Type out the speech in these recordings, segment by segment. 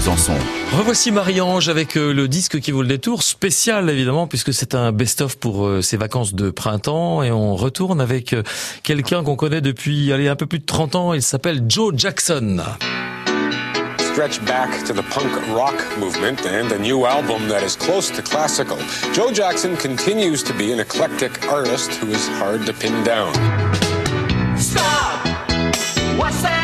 Besançon. Revoici Marie-Ange avec euh, le disque qui vaut le détour, spécial évidemment puisque c'est un best-of pour euh, ses vacances de printemps et on retourne avec euh, quelqu'un qu'on connaît depuis allez, un peu plus de 30 ans, il s'appelle Joe Jackson. stretch back to the punk rock movement and a new album that is close to classical. Joe Jackson continues to be an eclectic artist who is hard to pin down. Stop! What's that?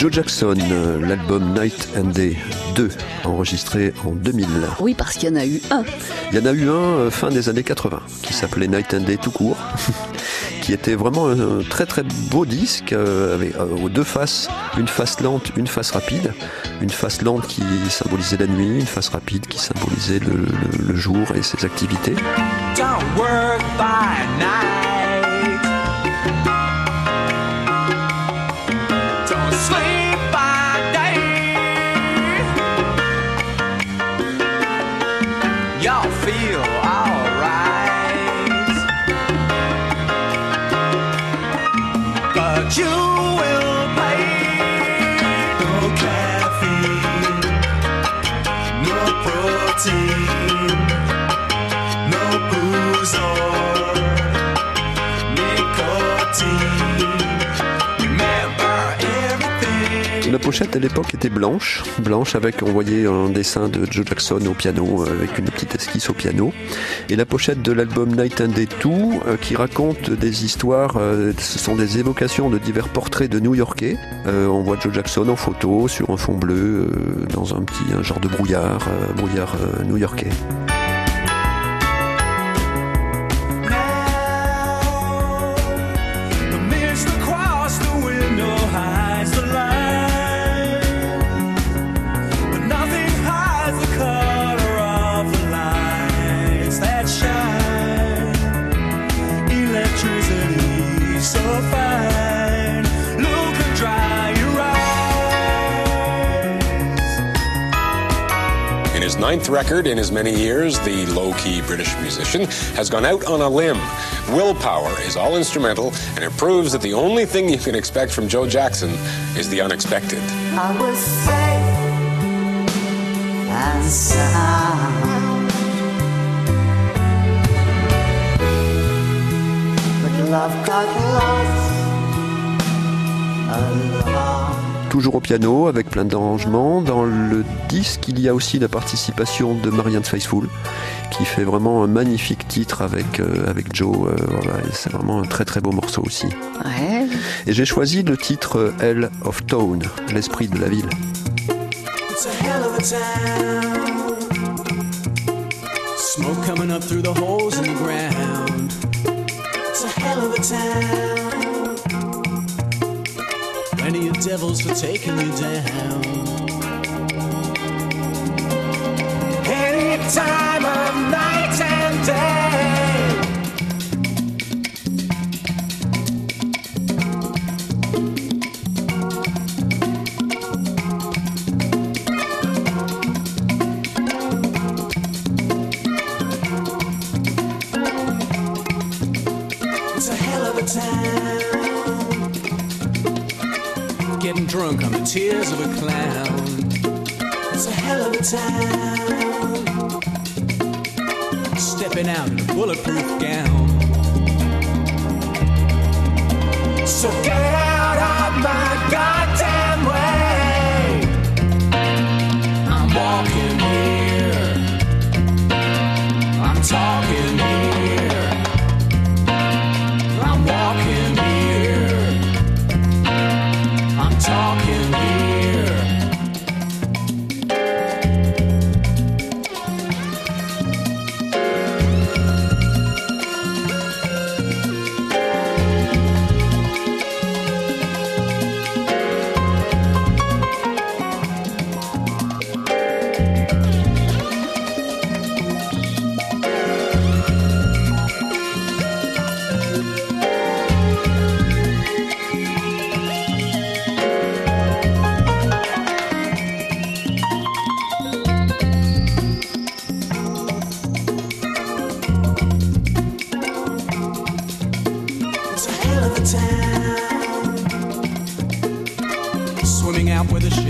Joe Jackson, euh, l'album Night and Day 2, enregistré en 2000. Oui, parce qu'il y en a eu un. Il y en a eu un euh, fin des années 80, qui s'appelait Night and Day tout court, qui était vraiment un très très beau disque, euh, avec aux deux faces, une face lente, une face rapide. Une face lente qui symbolisait la nuit, une face rapide qui symbolisait le, le- le jour et ses activités. Don't work by night. Protein. Pochette à l'époque était blanche, blanche avec, on voyait un dessin de Joe Jackson au piano, euh, avec une petite esquisse au piano. Et la pochette de l'album Night and Day 2, euh, qui raconte des histoires, euh, ce sont des évocations de divers portraits de New-Yorkais. On voit Joe Jackson en photo sur un fond bleu, dans un petit un genre de brouillard, brouillard new-yorkais. Ninth record in as many years, the low key British musician has gone out on a limb. Willpower is all instrumental, and it proves that the only thing you can expect from Joe Jackson is the unexpected. I was safe and sound. But love got lost. Toujours au piano, avec plein d'arrangements. Dans le disque, il y a aussi la participation de Marianne Faithfull, qui fait vraiment un magnifique titre avec, euh, avec Joe. euh, voilà, c'est vraiment un très très beau morceau aussi. Ouais. Et j'ai choisi le titre euh, Hell of Town, l'esprit de la ville. It's a hell of a town. Smoke coming up through the holes in the ground. It's a hell of a town. Plenty of devils for taking you down. Any time of night and day. It's a hell of a town. Getting drunk on the tears of a clown. It's a hell of a town. Stepping out in a bulletproof gown. So get out of my goddamn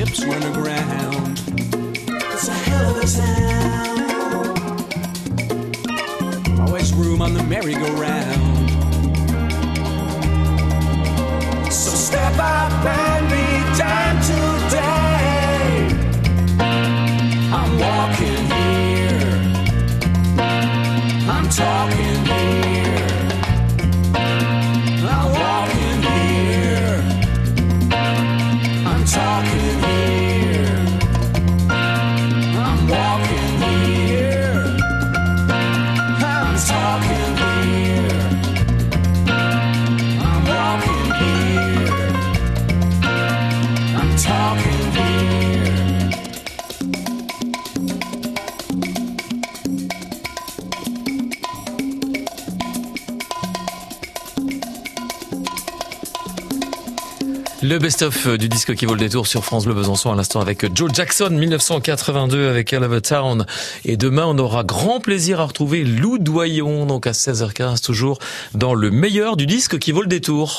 hips went aground. It's a hell of a sound. Always room on the merry-go-round. So step up and be down today. I'm walking here. I'm talking. Le best-of du disque qui vaut le détour sur France Bleu Besançon à l'instant avec Joe Jackson 1982 avec Hell of a Town. Et demain, on aura grand plaisir à retrouver Lou Doyon, donc à 16h15 toujours dans le meilleur du disque qui vaut le détour.